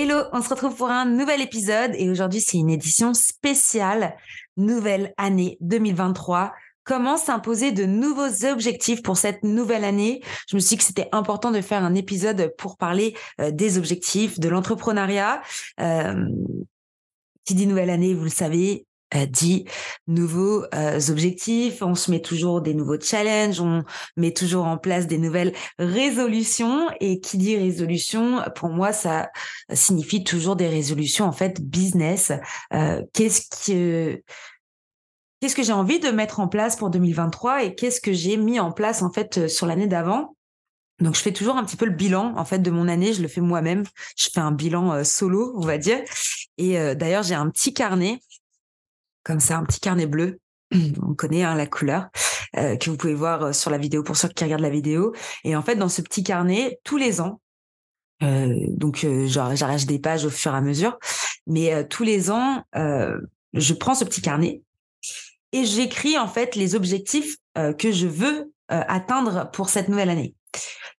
Hello, on se retrouve pour un nouvel épisode et aujourd'hui c'est une édition spéciale nouvelle année 2023 comment s'imposer de nouveaux objectifs pour cette nouvelle année? Je me suis dit que c'était important de faire un épisode pour parler euh, des objectifs, de l'entrepreneuriat. Euh, qui dit nouvelle année, vous le savez, dit nouveaux euh, objectifs, on se met toujours des nouveaux challenges, on met toujours en place des nouvelles résolutions et qui dit résolution pour moi ça signifie toujours des résolutions en fait business. Euh, qu'est-ce que qu'est-ce que j'ai envie de mettre en place pour 2023 et qu'est-ce que j'ai mis en place en fait sur l'année d'avant? Donc je fais toujours un petit peu le bilan en fait de mon année, je le fais moi-même. Je fais un bilan solo, on va dire. Et d'ailleurs, j'ai un petit carnet comme ça, un petit carnet bleu. On connaît hein, la couleur euh, que vous pouvez voir euh, sur la vidéo pour ceux qui regardent la vidéo. Et en fait, dans ce petit carnet, tous les ans, euh, donc j'arrache des pages au fur et à mesure, mais tous les ans, je prends ce petit carnet et j'écris en fait les objectifs que je veux atteindre pour cette nouvelle année.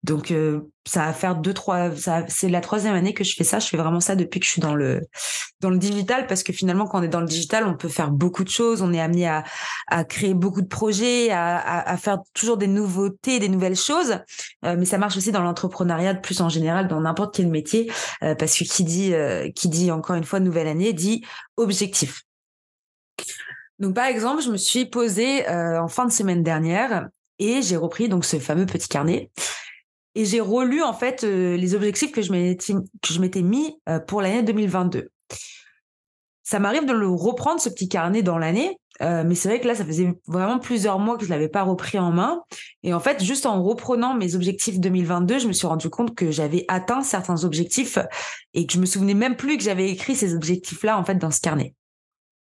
Donc euh, ça va faire deux trois c'est la troisième année que je fais ça, je fais vraiment ça depuis que je suis dans le dans le digital parce que finalement quand on est dans le digital, on peut faire beaucoup de choses, on est amené à à créer beaucoup de projets, à à, faire toujours des nouveautés, des nouvelles choses, euh, mais ça marche aussi dans l'entrepreneuriat de plus en général dans n'importe quel métier euh, parce que qui dit qui dit encore une fois nouvelle année dit objectif. Donc par exemple, je me suis posée en fin de semaine dernière et j'ai repris donc ce fameux petit carnet et j'ai relu en fait euh, les objectifs que je m'étais mis euh, pour l'année 2022. Ça m'arrive de le reprendre ce petit carnet dans l'année, euh, mais c'est vrai que là ça faisait vraiment plusieurs mois que je l'avais pas repris en main. Et en fait, juste en reprenant mes objectifs 2022, je me suis rendu compte que j'avais atteint certains objectifs et que je me souvenais même plus que j'avais écrit ces objectifs-là en fait dans ce carnet.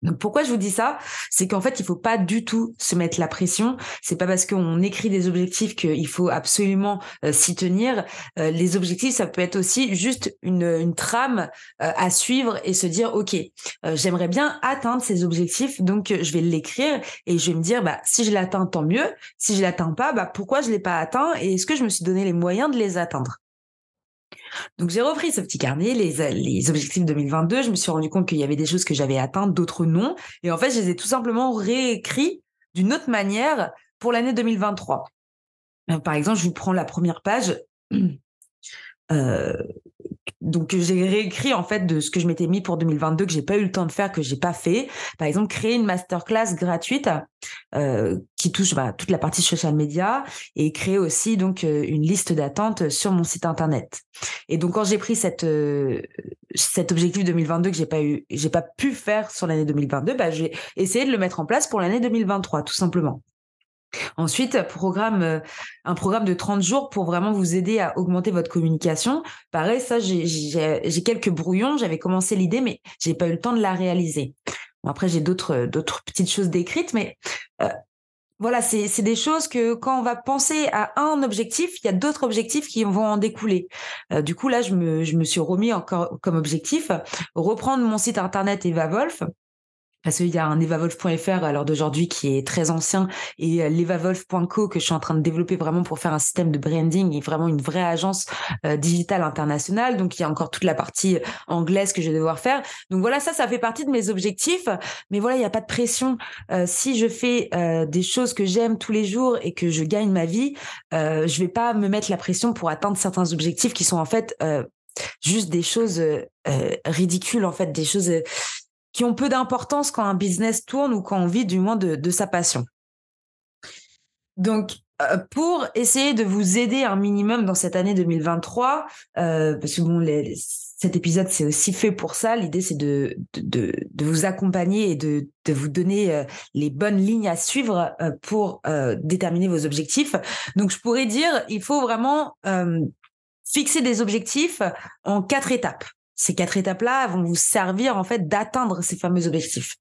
Donc pourquoi je vous dis ça? C'est qu'en fait, il faut pas du tout se mettre la pression. C'est pas parce qu'on écrit des objectifs qu'il faut absolument euh, s'y tenir. Euh, les objectifs, ça peut être aussi juste une, une trame euh, à suivre et se dire ok, j'aimerais bien atteindre ces objectifs, donc je vais l'écrire et je vais me dire bah si je l'atteins tant mieux. Si je l'atteins pas, bah pourquoi je l'ai pas atteint et est-ce que je me suis donné les moyens de les atteindre? Donc j'ai repris ce petit carnet, les, objectifs 2022. Je me suis rendu compte qu'il y avait des choses que j'avais atteintes, d'autres non. Et en fait, je les ai tout simplement réécrits d'une autre manière pour l'année 2023. Euh, par exemple, je vous prends la première page. Euh, donc j'ai réécrit en fait de ce que je m'étais mis pour 2022 que j'ai pas eu le temps de faire que j'ai pas fait par exemple créer une masterclass gratuite euh, qui touche bah, toute la partie social media et créer aussi donc euh, une liste d'attente sur mon site internet et donc quand j'ai pris cette euh, cet objectif 2022 que j'ai pas eu j'ai pas pu faire sur l'année 2022 bah j'ai essayé de le mettre en place pour l'année 2023 tout simplement Ensuite, programme, euh, un programme de 30 jours pour vraiment vous aider à augmenter votre communication. Pareil, ça, j'ai quelques brouillons. J'avais commencé l'idée, mais j'ai pas eu le temps de la réaliser. Après, j'ai d'autres petites choses décrites, mais euh, voilà, c'est des choses que quand on va penser à un objectif, il y a d'autres objectifs qui vont en découler. Euh, du coup, là, je me, suis remis encore comme objectif reprendre mon site internet Eva Wolf parce qu'il y a un evavolf.fr l'heure d'aujourd'hui qui est très ancien et euh, l'evavolf.co que je suis en train de développer vraiment pour faire un système de branding et vraiment une vraie agence euh, digitale internationale. Donc il y a encore toute la partie euh, anglaise que je vais devoir faire. Donc voilà, ça, ça fait partie de mes objectifs. Mais voilà, il n'y a pas de pression. si je fais des choses que j'aime tous les jours et que je gagne ma vie, je vais pas me mettre la pression pour atteindre certains objectifs qui sont en fait juste des choses ridicules, en fait, des choses qui ont peu d'importance quand un business tourne ou quand on vit du moins de, sa passion. Donc, euh, pour essayer de vous aider un minimum dans cette année 2023, euh, parce que bon, cet épisode c'est aussi fait pour ça. L'idée c'est de, de, vous accompagner et de, de vous donner euh, les bonnes lignes à suivre pour déterminer vos objectifs. Donc je pourrais dire, il faut vraiment fixer des objectifs en quatre étapes. Ces quatre étapes-là vont vous servir en fait d'atteindre ces fameux objectifs.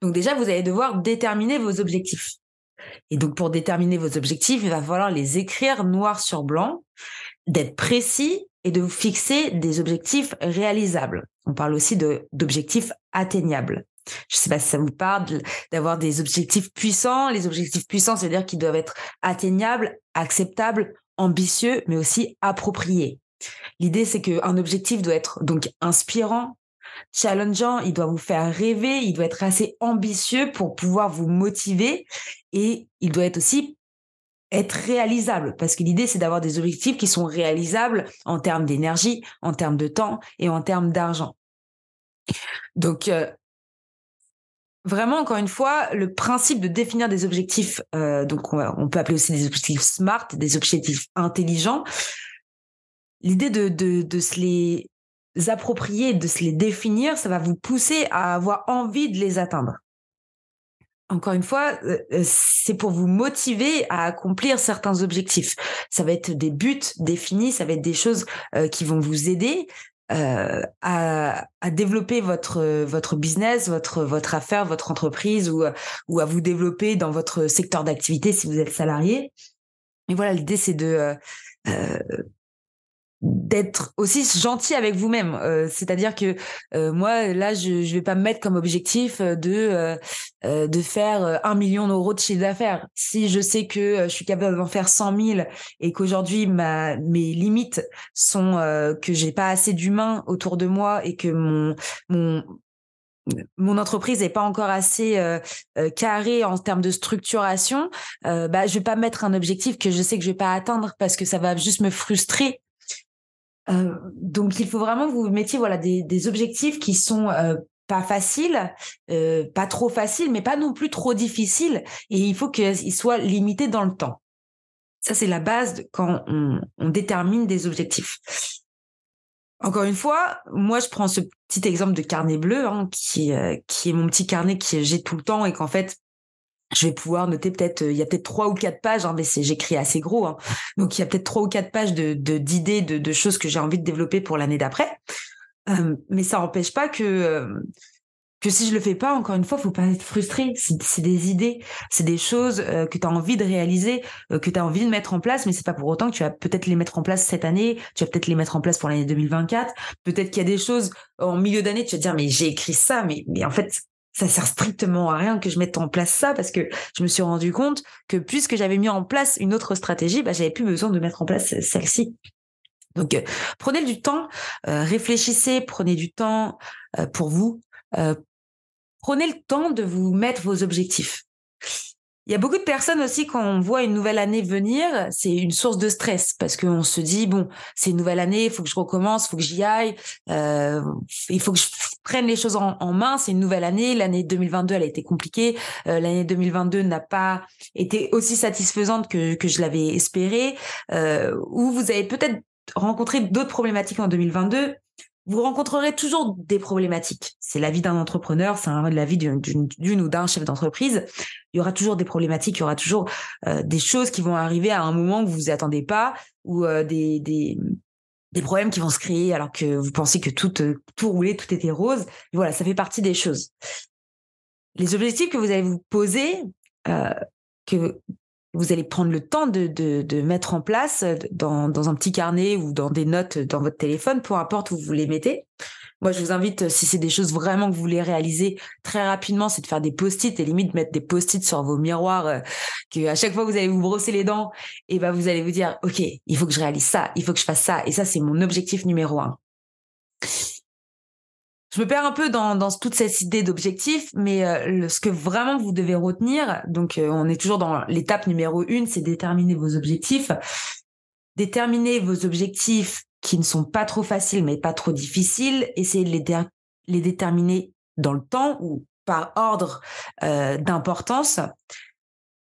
Donc déjà, vous allez devoir déterminer vos objectifs. Et donc, pour déterminer vos objectifs, il va falloir les écrire noir sur blanc, d'être précis et de vous fixer des objectifs réalisables. On parle aussi d'objectifs atteignables. Je ne sais pas si ça vous parle d'avoir des objectifs puissants. Les objectifs puissants, c'est-à-dire qu'ils doivent être atteignables, acceptables, ambitieux, mais aussi appropriés. L'idée, c'est qu'un objectif doit être donc inspirant, challengeant, il doit vous faire rêver, il doit être assez ambitieux pour pouvoir vous motiver et il doit être aussi être réalisable parce que l'idée c'est d'avoir des objectifs qui sont réalisables en termes d'énergie, en termes de temps et en termes d'argent. Donc euh, vraiment encore une fois le principe de définir des objectifs euh, donc on, peut appeler aussi des objectifs smart, des objectifs intelligents. L'idée de, se les approprier, de se les définir, ça va vous pousser à avoir envie de les atteindre. Encore une fois, euh, euh, c'est pour vous motiver à accomplir certains objectifs. Ça va être des buts définis, ça va être des choses euh, qui vont vous aider à, développer votre business, votre votre affaire, votre entreprise ou ou à vous développer dans votre secteur d'activité si vous êtes salarié. Et voilà, l'idée c'est de d'être aussi gentil avec vous-même. Euh, c'est-à-dire que euh, moi, là, je je vais pas me mettre comme objectif euh, de de faire un million d'euros de chiffre d'affaires. Si je sais que je suis capable d'en faire 100 000 et qu'aujourd'hui mes limites sont que j'ai pas assez d'humains autour de moi et que mon mon mon entreprise n'est pas encore assez euh, carrée en termes de structuration, euh, bah je vais pas mettre un objectif que je sais que je vais pas atteindre parce que ça va juste me frustrer euh, donc il faut vraiment que vous mettiez voilà des, des objectifs qui sont euh, pas faciles, euh, pas trop faciles, mais pas non plus trop difficiles. Et il faut qu'ils soient limités dans le temps. Ça c'est la base quand on, on détermine des objectifs. Encore une fois, moi je prends ce petit exemple de carnet bleu hein, qui qui est mon petit carnet que j'ai tout le temps et qu'en fait je vais pouvoir noter peut-être il y a peut-être trois ou quatre pages hein, mais c'est j'écris assez gros hein. donc il y a peut-être trois ou quatre pages de d'idées de, de, choses que j'ai envie de développer pour l'année d'après. Euh, mais ça n'empêche pas que euh, que si je le fais pas encore une fois faut pas être frustré. C'est des idées c'est des choses euh, que tu as envie de réaliser que tu as envie de mettre en place mais c'est pas pour autant que tu vas peut-être les mettre en place cette année tu vas peut-être les mettre en place pour l'année 2024 peut-être qu'il y a des choses en milieu d'année tu vas te dire mais j'ai écrit ça mais mais en fait ça sert strictement à rien que je mette en place ça parce que je me suis rendu compte que puisque j'avais mis en place une autre stratégie, bah, j'avais plus besoin de mettre en place celle-ci. Donc, euh, prenez du temps, euh, réfléchissez, prenez du temps euh, pour vous, prenez le temps de vous mettre vos objectifs. Il y a beaucoup de personnes aussi quand on voit une nouvelle année venir, c'est une source de stress parce qu'on se dit bon, c'est une nouvelle année, il faut que je recommence, il faut que j'y aille, euh, il faut que je prenne les choses en, main. C'est une nouvelle année, l'année 2022 elle a été compliquée, euh, l'année 2022 n'a pas été aussi satisfaisante que que je l'avais espéré, euh, ou vous avez peut-être rencontré d'autres problématiques en 2022 vous rencontrerez toujours des problématiques. C'est la vie d'un entrepreneur, c'est la vie d'une ou d'un chef d'entreprise. Il y aura toujours des problématiques, il y aura toujours euh, des choses qui vont arriver à un moment que vous vous attendez pas, ou euh, des, des, des problèmes qui vont se créer alors que vous pensez que tout euh, tout roulait, tout était rose. voilà, ça fait partie des choses. Les objectifs que vous allez vous poser, que vous allez prendre le temps de, de, mettre en place dans, dans, un petit carnet ou dans des notes dans votre téléphone, peu importe où vous les mettez. Moi, je vous invite, si c'est des choses vraiment que vous voulez réaliser très rapidement, c'est de faire des post-it et limite mettre des post-it sur vos miroirs, euh, que à chaque fois vous allez vous brosser les dents, et ben vous allez vous dire, OK, il faut que je réalise ça, il faut que je fasse ça. Et ça, c'est mon objectif numéro un je me perds un peu dans, dans toute cette idée d'objectif, mais euh, ce que vraiment vous devez retenir, donc euh, on est toujours dans l'étape numéro une, c'est déterminer vos objectifs. Déterminer vos objectifs qui ne sont pas trop faciles mais pas trop difficiles, essayez de les, les déterminer dans le temps ou par ordre euh, d'importance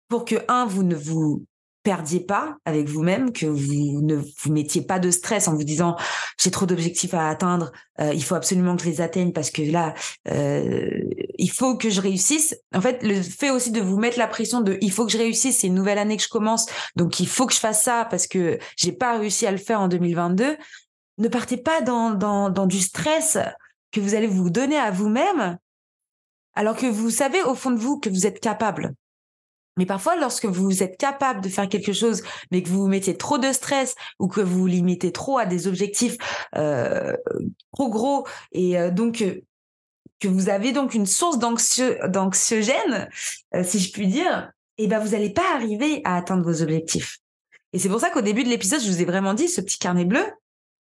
pour que un vous ne vous perdiez pas avec vous-même, que vous ne vous mettiez pas de stress en vous disant j'ai trop d'objectifs à atteindre, euh, il faut absolument que je les atteigne parce que là euh, il faut que je réussisse. En fait, le fait aussi de vous mettre la pression de il faut que je réussisse, c'est une nouvelle année que je commence, donc il faut que je fasse ça parce que j'ai pas réussi à le faire en 2022. Ne partez pas dans, dans, dans du stress que vous allez vous donner à vous-même alors que vous savez au fond de vous que vous êtes capable. Mais parfois, lorsque vous êtes capable de faire quelque chose, mais que vous vous mettez trop de stress ou que vous vous limitez trop à des objectifs euh, trop gros et euh, donc euh, que vous avez donc une source d'anxiogène, si je puis dire, et eh ben vous n'allez pas arriver à atteindre vos objectifs. Et c'est pour ça qu'au début de l'épisode, je vous ai vraiment dit, ce petit carnet bleu,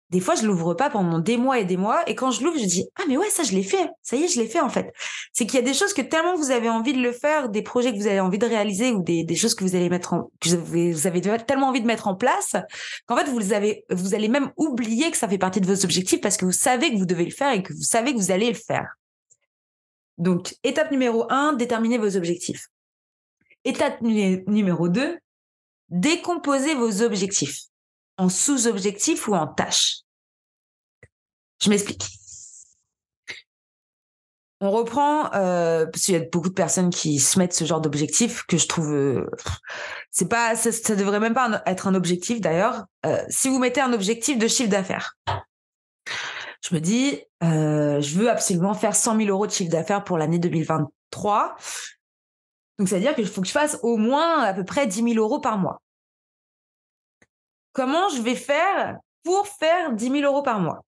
des fois, je l'ouvre pas pendant des mois et des mois. Et quand je l'ouvre, je dis, ah, mais ouais, ça, je l'ai fait. Ça y est, je l'ai fait, en fait. C'est qu'il y a des choses que tellement vous avez envie de le faire, des projets que vous avez envie de réaliser ou des, choses que vous allez mettre vous avez, tellement envie de mettre en place qu'en fait, vous avez, vous allez même oublier que ça fait partie de vos objectifs parce que vous savez que vous devez le faire et que vous savez que vous allez le faire. Donc, étape numéro un, déterminez vos objectifs. Étape numéro deux, décomposez vos objectifs en sous-objectifs ou en tâches. Je m'explique. On reprend euh, parce qu'il y a beaucoup de personnes qui se mettent ce genre d'objectif que je trouve euh, c'est pas ça, ça, devrait même pas être un objectif d'ailleurs. Euh, si vous mettez un objectif de chiffre d'affaires, je me dis je veux absolument faire 100 000 euros de chiffre d'affaires pour l'année 2023. Donc ça veut dire qu'il faut que je fasse au moins à peu près 10 000 euros par mois comment je vais faire pour faire 10 000 euros par mois?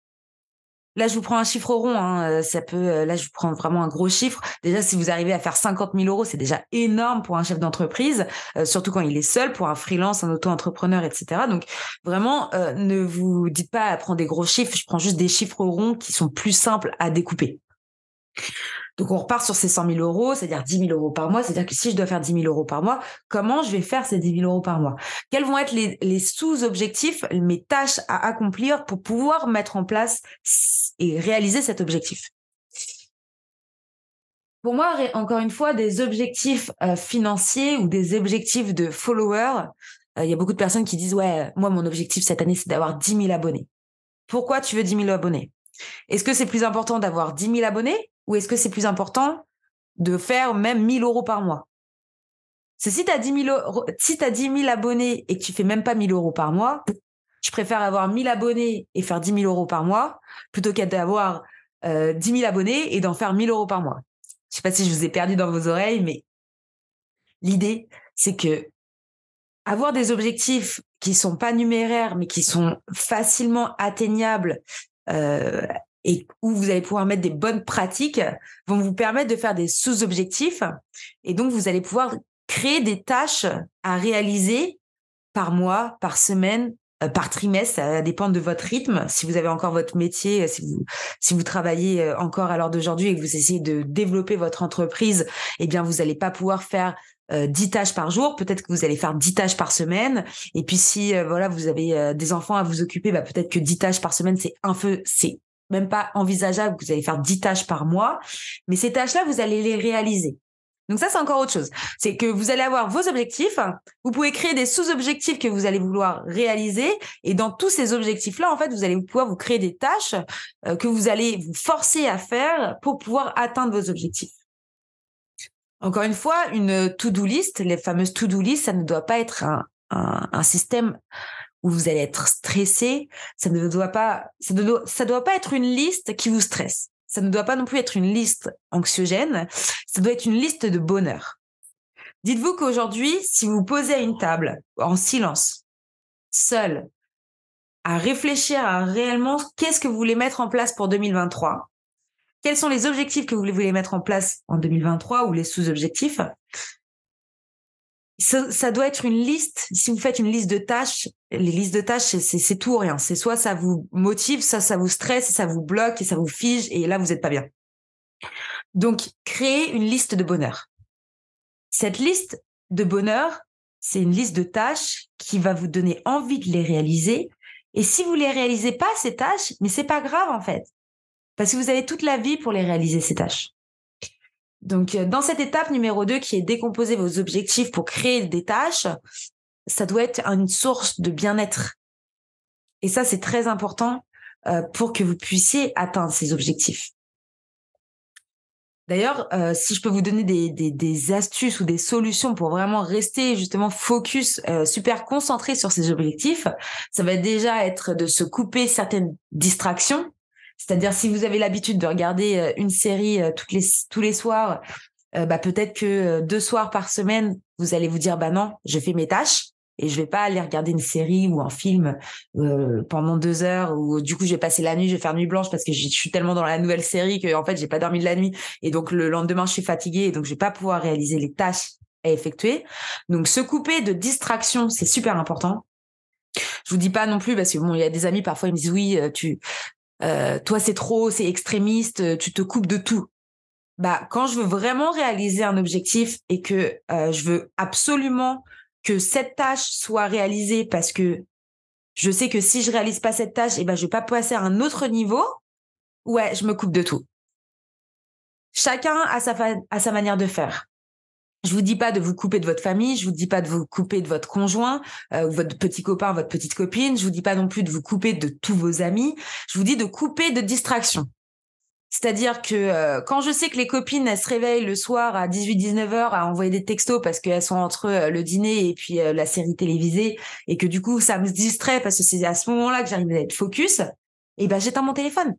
Là, je vous prends un chiffre rond. Hein, euh, ça peut. Euh, là, je vous prends vraiment un gros chiffre. Déjà, si vous arrivez à faire 50 000 euros, c'est déjà énorme pour un chef d'entreprise, euh, surtout quand il est seul, pour un freelance, un auto-entrepreneur, etc. Donc, vraiment, ne vous dites pas à prendre des gros chiffres. Je prends juste des chiffres ronds qui sont plus simples à découper. Donc, on repart sur ces 100 000 euros, c'est-à-dire 10 000 euros par mois. C'est-à-dire que si je dois faire 10 000 euros par mois, comment je vais faire ces 10 000 euros par mois? Quels vont être les, sous-objectifs, mes tâches à accomplir pour pouvoir mettre en place et réaliser cet objectif? Pour moi, encore une fois, des objectifs euh, financiers ou des objectifs de followers, euh, il y a beaucoup de personnes qui disent, ouais, moi, mon objectif cette année, c'est d'avoir 10 000 abonnés. Pourquoi tu veux 10 000 abonnés? Est-ce que c'est plus important d'avoir 10 000 abonnés ou est-ce que c'est plus important de faire même 1000 euros par mois? Si tu as 10 000, si as 10 000 abonnés et que tu fais même pas 1000 euros par mois, je préfère avoir 1000 abonnés et faire 10 000 euros par mois plutôt qu'à d'avoir euh, 10 000 abonnés et d'en faire 1000 euros par mois. Je sais pas si je vous ai perdu dans vos oreilles, mais l'idée, c'est que avoir des objectifs qui sont pas numéraires, mais qui sont facilement atteignables euh, et où vous allez pouvoir mettre des bonnes pratiques vont vous permettre de faire des sous-objectifs et donc vous allez pouvoir créer des tâches à réaliser par mois, par semaine, euh, par trimestre, ça dépend de votre rythme. Si vous avez encore votre métier, si vous si vous travaillez euh, encore à l'heure d'aujourd'hui et que vous essayez de développer votre entreprise, eh bien vous n'allez pas pouvoir faire euh, 10 tâches par jour, peut-être que vous allez faire 10 tâches par semaine. Et puis si euh, voilà, vous avez des enfants à vous occuper, bah, peut-être que 10 tâches par semaine, c'est un peu c'est même pas envisageable que vous allez faire 10 tâches par mois, mais ces tâches-là, vous allez les réaliser. Donc ça, c'est encore autre chose. C'est que vous allez avoir vos objectifs, vous pouvez créer des sous-objectifs que vous allez vouloir réaliser, et dans tous ces objectifs-là, en fait, vous allez pouvoir vous créer des tâches euh, que vous allez vous forcer à faire pour pouvoir atteindre vos objectifs. Encore une fois, une to-do list, les fameuses to-do list, ça ne doit pas être un, système où vous allez être stressé. Ça ne doit pas, doit pas être une liste qui vous stresse. Ça ne doit pas non plus être une liste anxiogène. Ça doit être une liste de bonheur. Dites-vous qu'aujourd'hui, si vous posez à une table en silence, seul, à réfléchir à réellement qu'est-ce que vous voulez mettre en place pour 2023, quels sont les objectifs que vous voulez mettre en place en 2023 ou les sous-objectifs, ça, doit être une liste. Si vous faites une liste de tâches, les listes de tâches, c'est tout ou rien. C'est soit ça vous motive, ça, ça vous stresse, ça vous bloque et ça vous fige et là, vous n'êtes pas bien. Donc, créez une liste de bonheur. Cette liste de bonheur, c'est une liste de tâches qui va vous donner envie de les réaliser. Et si vous les réalisez pas, ces tâches, mais c'est pas grave, en fait. Parce que vous avez toute la vie pour les réaliser, ces tâches. Donc, euh, dans cette étape numéro 2 qui est décomposer vos objectifs pour créer des tâches, ça doit être une source de bien-être. Et ça, c'est très important euh, pour que vous puissiez atteindre ces objectifs. D'ailleurs, euh, si je peux vous donner des, astuces ou des solutions pour vraiment rester justement focus, euh, super concentré sur ces objectifs, ça va déjà être de se couper certaines distractions. C'est-à-dire si vous avez l'habitude de regarder une série toutes les, tous les soirs, bah peut-être que deux soirs par semaine, vous allez vous dire bah non, je fais mes tâches et je vais pas aller regarder une série ou un film euh, pendant deux heures ou du coup je vais passer la nuit je vais faire nuit blanche parce que je suis tellement dans la nouvelle série que en fait j'ai pas dormi de la nuit et donc le lendemain je suis fatiguée et donc je vais pas pouvoir réaliser les tâches à effectuer. Donc se couper de distraction c'est super important. Je vous dis pas non plus parce que bon il y a des amis parfois ils me disent oui euh, tu euh, toi c'est trop c'est extrémiste tu te coupes de tout bah quand je veux vraiment réaliser un objectif et que euh, je veux absolument que cette tâche soit réalisée parce que je sais que si je réalise pas cette tâche, et eh ben, je vais pas passer à un autre niveau. Ouais, je me coupe de tout. Chacun a sa, a sa manière de faire. Je vous dis pas de vous couper de votre famille, je vous dis pas de vous couper de votre conjoint, euh, votre petit copain, votre petite copine, je vous dis pas non plus de vous couper de tous vos amis, je vous dis de couper de distractions. C'est-à-dire que euh, quand je sais que les copines, elles se réveillent le soir à 18-19 heures à envoyer des textos parce qu'elles sont entre euh, le dîner et puis la série télévisée et que du coup, ça me distrait parce que c'est à ce moment-là que j'arrive à être focus, et ben j'éteins mon téléphone.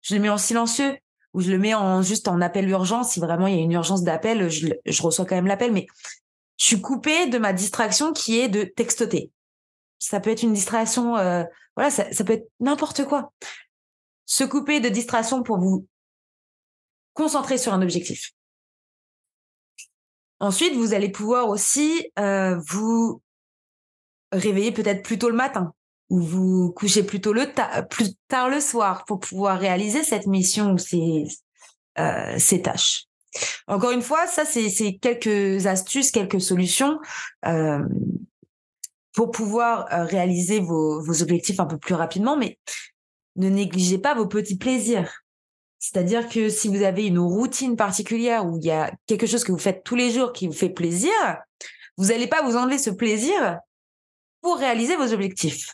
Je le mets en silencieux ou je le mets en juste en appel urgent. Si vraiment il y a une urgence d'appel, je, je reçois quand même l'appel, mais je suis coupée de ma distraction qui est de textoter. Ça peut être une distraction, voilà, ça, ça peut être n'importe quoi se couper de distraction pour vous concentrer sur un objectif. Ensuite, vous allez pouvoir aussi euh, vous réveiller peut-être plus tôt le matin ou vous coucher plus tôt le plus tard le soir pour pouvoir réaliser cette mission ou ces, euh, tâches. Encore une fois, ça c'est quelques astuces, quelques solutions euh, pour pouvoir euh, réaliser vos, vos objectifs un peu plus rapidement, mais ne négligez pas vos petits plaisirs. C'est-à-dire que si vous avez une routine particulière où il y a quelque chose que vous faites tous les jours qui vous fait plaisir, vous n'allez pas vous enlever ce plaisir pour réaliser vos objectifs.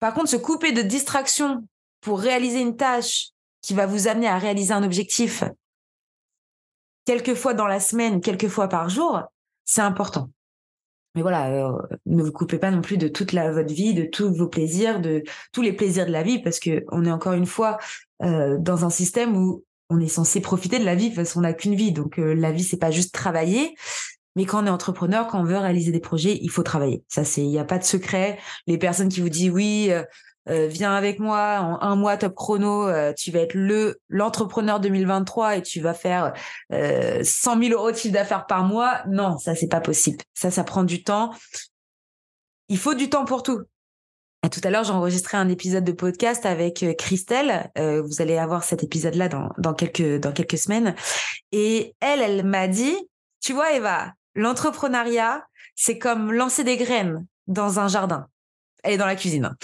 Par contre, se couper de distraction pour réaliser une tâche qui va vous amener à réaliser un objectif quelques fois dans la semaine, quelques fois par jour, c'est important. Mais voilà, euh, ne vous coupez pas non plus de toute la, votre vie, de tous vos plaisirs, de tous les plaisirs de la vie, parce que on est encore une fois euh, dans un système où on est censé profiter de la vie parce qu'on n'a qu'une vie. Donc euh, la vie, c'est pas juste travailler. Mais quand on est entrepreneur, quand on veut réaliser des projets, il faut travailler. Ça, c'est, il n'y a pas de secret. Les personnes qui vous disent oui, euh, viens avec moi en un mois top chrono, tu vas être le l'entrepreneur 2023 et tu vas faire euh, 100 000 euros de chiffre d'affaires par mois. Non, ça c'est pas possible. Ça, ça prend du temps. Il faut du temps pour tout. Tout à l'heure, j'ai enregistré un épisode de podcast avec euh, Christelle. Euh, vous allez avoir cet épisode-là dans, dans, quelques, dans quelques semaines. Et elle, elle m'a dit, tu vois, Eva, l'entrepreneuriat, c'est comme lancer des graines dans un jardin. Elle est dans la cuisine.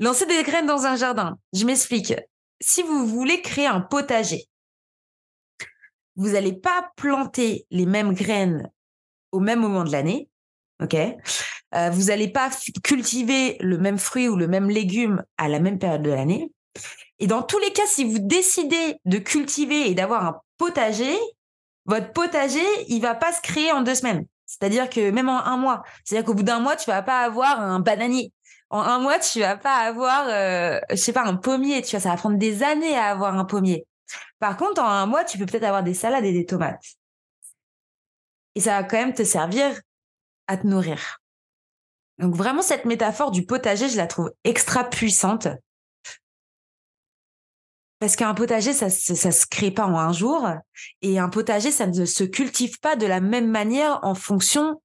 Lancer des graines dans un jardin. Je m'explique. Si vous voulez créer un potager, vous n'allez pas planter les mêmes graines au même moment de l'année. OK? Euh, vous n'allez pas cultiver le même fruit ou le même légume à la même période de l'année. Et dans tous les cas, si vous décidez de cultiver et d'avoir un potager, votre potager, il va pas se créer en deux semaines. C'est-à-dire que même en un mois, c'est-à-dire qu'au bout d'un mois, tu vas pas avoir un bananier. En un mois, tu vas pas avoir, euh, je sais pas, un pommier. Tu vois, ça va prendre des années à avoir un pommier. Par contre, en un mois, tu peux peut-être avoir des salades et des tomates. Et ça va quand même te servir à te nourrir. Donc vraiment, cette métaphore du potager, je la trouve extra puissante. Parce qu'un potager, ça, ça se crée pas en un jour. Et un potager, ça ne se cultive pas de la même manière en fonction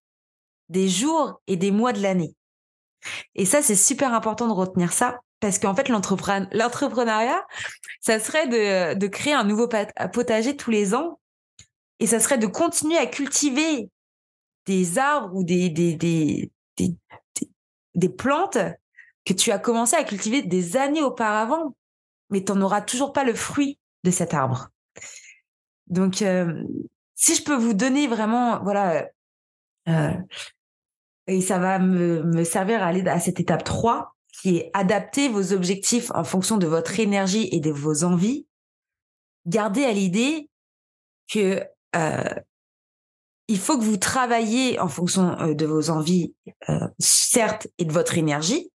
des jours et des mois de l'année. Et ça, c'est super important de retenir ça. Parce qu'en fait, l'entrepreneuriat, ça serait de, créer un nouveau potager tous les ans. Et ça serait de continuer à cultiver des arbres ou des, plantes que tu as commencé à cultiver des années auparavant, mais tu n'auras toujours pas le fruit de cet arbre. Donc, euh, si je peux vous donner vraiment, voilà, euh, et ça va me, me servir à aller à cette étape 3 qui est adapter vos objectifs en fonction de votre énergie et de vos envies. Gardez à l'idée que euh, il faut que vous travailliez en fonction de vos envies, certes, et de votre énergie.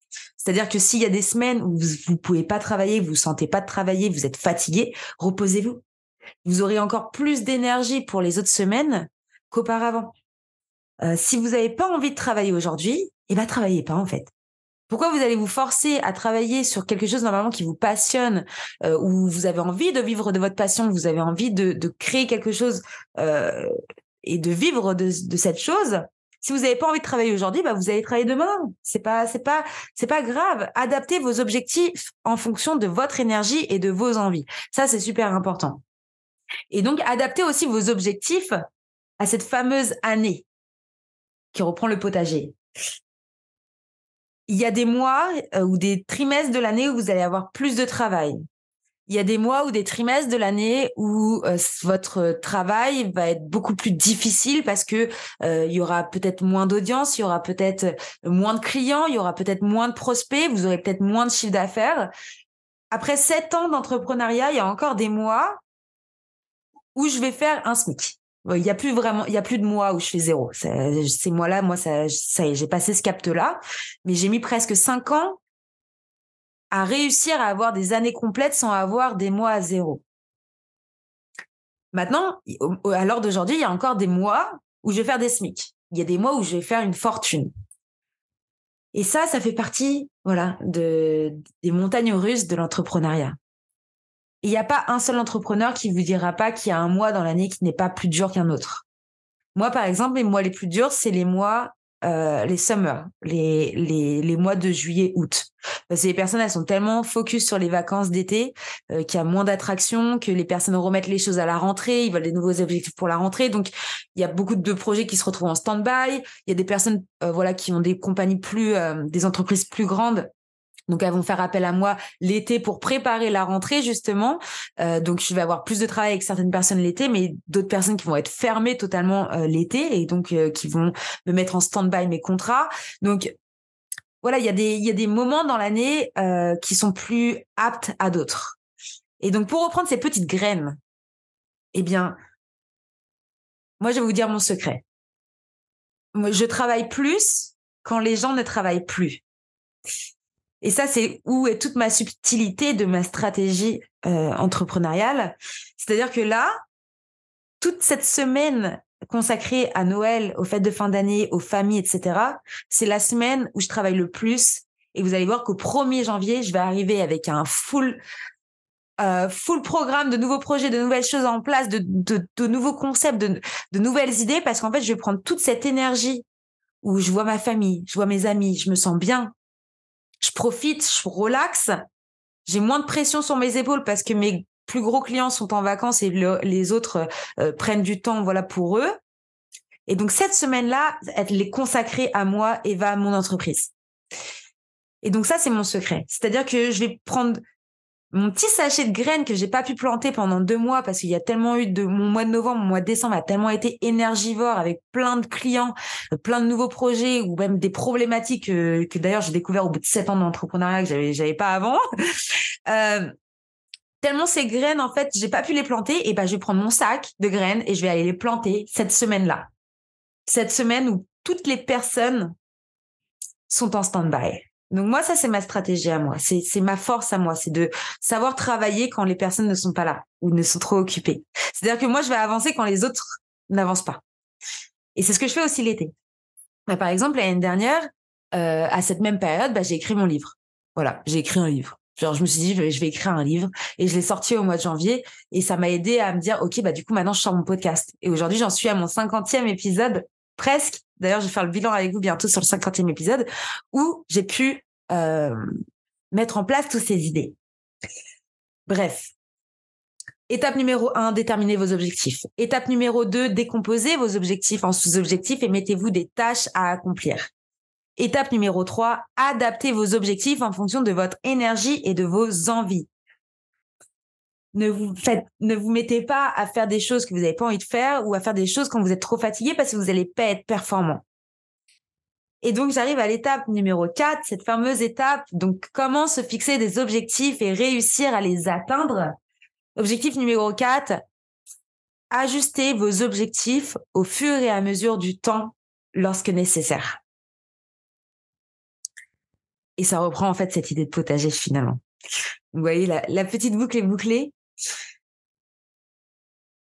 C'est-à-dire que s'il y a des semaines où vous ne pouvez pas travailler, vous ne sentez pas de travailler, vous êtes fatigué, reposez-vous. Vous aurez encore plus d'énergie pour les autres semaines qu'auparavant. Euh, si vous n'avez pas envie de travailler aujourd'hui, eh ben travaillez pas en fait. Pourquoi vous allez vous forcer à travailler sur quelque chose normalement qui vous passionne, euh, où vous avez envie de vivre de votre passion, vous avez envie de, créer quelque chose euh, et de vivre de cette chose? Si vous n'avez pas envie de travailler aujourd'hui, bah vous allez travailler demain. C'est pas, pas grave. Adaptez vos objectifs en fonction de votre énergie et de vos envies. Ça, c'est super important. Et donc, adaptez aussi vos objectifs à cette fameuse année qui reprend le potager. Il y a des mois euh, ou des trimestres de l'année où vous allez avoir plus de travail il y a des mois ou des trimestres de l'année où euh, votre travail va être beaucoup plus difficile parce que euh, il y aura peut-être moins d'audience, il y aura peut-être moins de clients, il y aura peut-être moins de prospects, vous aurez peut-être moins de chiffre d'affaires. Après sept ans d'entrepreneuriat, il y a encore des mois où je vais faire un SMIC. Il y a plus vraiment, il y a plus de mois où je fais zéro. Ces mois-là, moi, ça j'ai passé ce cap-là, mais j'ai mis presque cinq ans à réussir à avoir des années complètes sans avoir des mois à zéro. Maintenant, à l'heure d'aujourd'hui, il y a encore des mois où je vais faire des SMIC. Il y a des mois où je vais faire une fortune. Et ça, ça fait partie, voilà, de, des montagnes russes de l'entrepreneuriat. Il n'y a pas un seul entrepreneur qui vous dira pas qu'il y a un mois dans l'année qui n'est pas plus dur qu'un autre. Moi, par exemple, les mois les plus durs, c'est les mois euh, les summers, les, les, les, mois de juillet, août. Parce que les personnes, elles sont tellement focus sur les vacances d'été euh, qu'il y a moins d'attractions, que les personnes remettent les choses à la rentrée, ils veulent des nouveaux objectifs pour la rentrée. Donc, il y a beaucoup de projets qui se retrouvent en stand-by. Il y a des personnes euh, voilà, qui ont des compagnies plus, des entreprises plus grandes donc elles vont faire appel à moi l'été pour préparer la rentrée justement. Euh, donc je vais avoir plus de travail avec certaines personnes l'été, mais d'autres personnes qui vont être fermées totalement euh, l'été et donc euh, qui vont me mettre en stand-by mes contrats. Donc voilà, il y a des y a des moments dans l'année qui sont plus aptes à d'autres. Et donc pour reprendre ces petites graines, eh bien moi je vais vous dire mon secret. Je travaille plus quand les gens ne travaillent plus. Et ça, c'est où est toute ma subtilité de ma stratégie euh, entrepreneuriale. C'est-à-dire que là, toute cette semaine consacrée à Noël, aux fêtes de fin d'année, aux familles, etc., c'est la semaine où je travaille le plus. Et vous allez voir qu'au 1er janvier, je vais arriver avec un full euh, full programme de nouveaux projets, de nouvelles choses en place, de, de, de nouveaux concepts, de, de nouvelles idées, parce qu'en fait, je vais prendre toute cette énergie où je vois ma famille, je vois mes amis, je me sens bien, je profite, je relaxe, j'ai moins de pression sur mes épaules parce que mes plus gros clients sont en vacances et les autres euh, prennent du temps voilà pour eux. Et donc cette semaine-là, elle est consacrée à moi et va à mon entreprise. Et donc ça c'est mon secret, c'est-à-dire que je vais prendre mon petit sachet de graines que j'ai pas pu planter pendant deux mois parce qu'il y a tellement eu de mon mois de novembre, mon mois de décembre a tellement été énergivore avec plein de clients, euh, plein de nouveaux projets ou même des problématiques euh, que, d'ailleurs j'ai découvert au bout de sept ans d'entrepreneuriat que j'avais j'avais pas avant. euh, tellement ces graines en fait j'ai pas pu les planter et ben je vais prendre mon sac de graines et je vais aller les planter cette semaine là. Cette semaine où toutes les personnes sont en stand-by. Donc moi, ça, c'est ma stratégie à moi. C'est ma force à moi. C'est de savoir travailler quand les personnes ne sont pas là ou ne sont trop occupées. C'est-à-dire que moi, je vais avancer quand les autres n'avancent pas. Et c'est ce que je fais aussi l'été. Bah, par exemple, l'année dernière, euh, à cette même période, bah, j'ai écrit mon livre. Voilà, j'ai écrit un livre. Genre, je me suis dit, je vais, je vais écrire un livre et je l'ai sorti au mois de janvier et ça m'a aidé à me dire, OK, bah, du coup, maintenant, je sors mon podcast. Et aujourd'hui, j'en suis à mon cinquantième épisode presque. D'ailleurs, je vais faire le bilan avec vous bientôt sur le 50e épisode où j'ai pu euh, mettre en place toutes ces idées. Bref. Étape numéro un, déterminez vos objectifs. Étape numéro deux, décomposez vos objectifs en sous-objectifs et mettez-vous des tâches à accomplir. Étape numéro 3, adaptez vos objectifs en fonction de votre énergie et de vos envies ne vous faites, ne vous mettez pas à faire des choses que vous n'avez pas envie de faire ou à faire des choses quand vous êtes trop fatigué parce que vous n'allez pas être performant. Et donc, j'arrive à l'étape numéro 4, cette fameuse étape. Donc, comment se fixer des objectifs et réussir à les atteindre. Objectif numéro 4, ajustez vos objectifs au fur et à mesure du temps lorsque nécessaire. Et ça reprend en fait cette idée de potager finalement. Vous voyez, la, la petite boucle est bouclée.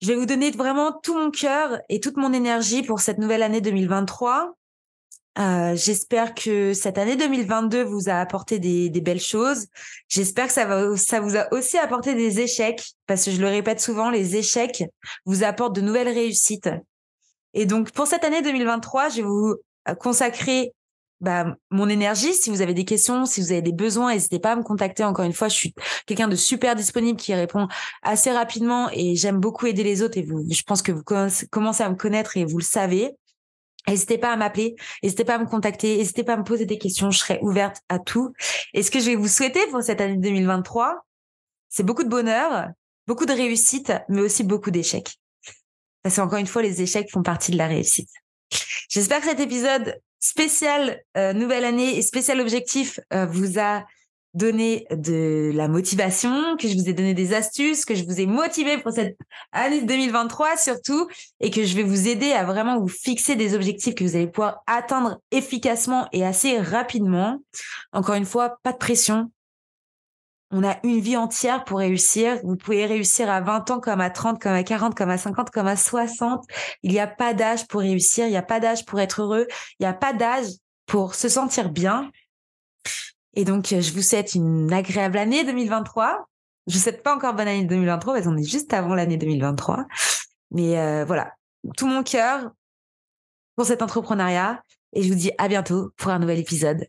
Je vais vous donner vraiment tout mon cœur et toute mon énergie pour cette nouvelle année 2023. Euh, j'espère que cette année 2022 vous a apporté des, belles choses. J'espère que ça vous a aussi apporté des échecs, parce que je le répète souvent, les échecs vous apportent de nouvelles réussites. Et donc pour cette année 2023, je vais vous euh, consacrer bah, mon énergie. Si vous avez des questions, si vous avez des besoins, n'hésitez pas à me contacter. Encore une fois, je suis quelqu'un de super disponible qui répond assez rapidement et j'aime beaucoup aider les autres. Et vous, je pense que vous commencez à me connaître et vous le savez. N'hésitez pas à m'appeler, n'hésitez pas à me contacter, n'hésitez pas à me poser des questions, je serai ouverte à tout. Et ce que je vais vous souhaiter pour cette année 2023, c'est beaucoup de bonheur, beaucoup de réussite, mais aussi beaucoup d'échecs. Parce qu'encore une fois, les échecs font partie de la réussite. J'espère que cet épisode spécial euh, nouvelle année et spécial objectif euh, vous a donné de la motivation, que je vous ai donné des astuces, que je vous ai motivé pour cette année 2023 surtout, et que je vais vous aider à vraiment vous fixer des objectifs que vous allez pouvoir atteindre efficacement et assez rapidement. Encore une fois, pas de pression. On a une vie entière pour réussir. Vous pouvez réussir à 20 ans comme à 30, comme à 40, comme à 50, comme à 60. Il n'y a pas d'âge pour réussir. Il n'y a pas d'âge pour être heureux. Il n'y a pas d'âge pour se sentir bien. Et donc, euh, je vous souhaite une agréable année 2023. Je vous souhaite pas encore bonne année 2023 parce qu'on est juste avant l'année 2023. Mais euh, voilà, tout mon cœur pour cet entrepreneuriat. Et je vous dis à bientôt pour un nouvel épisode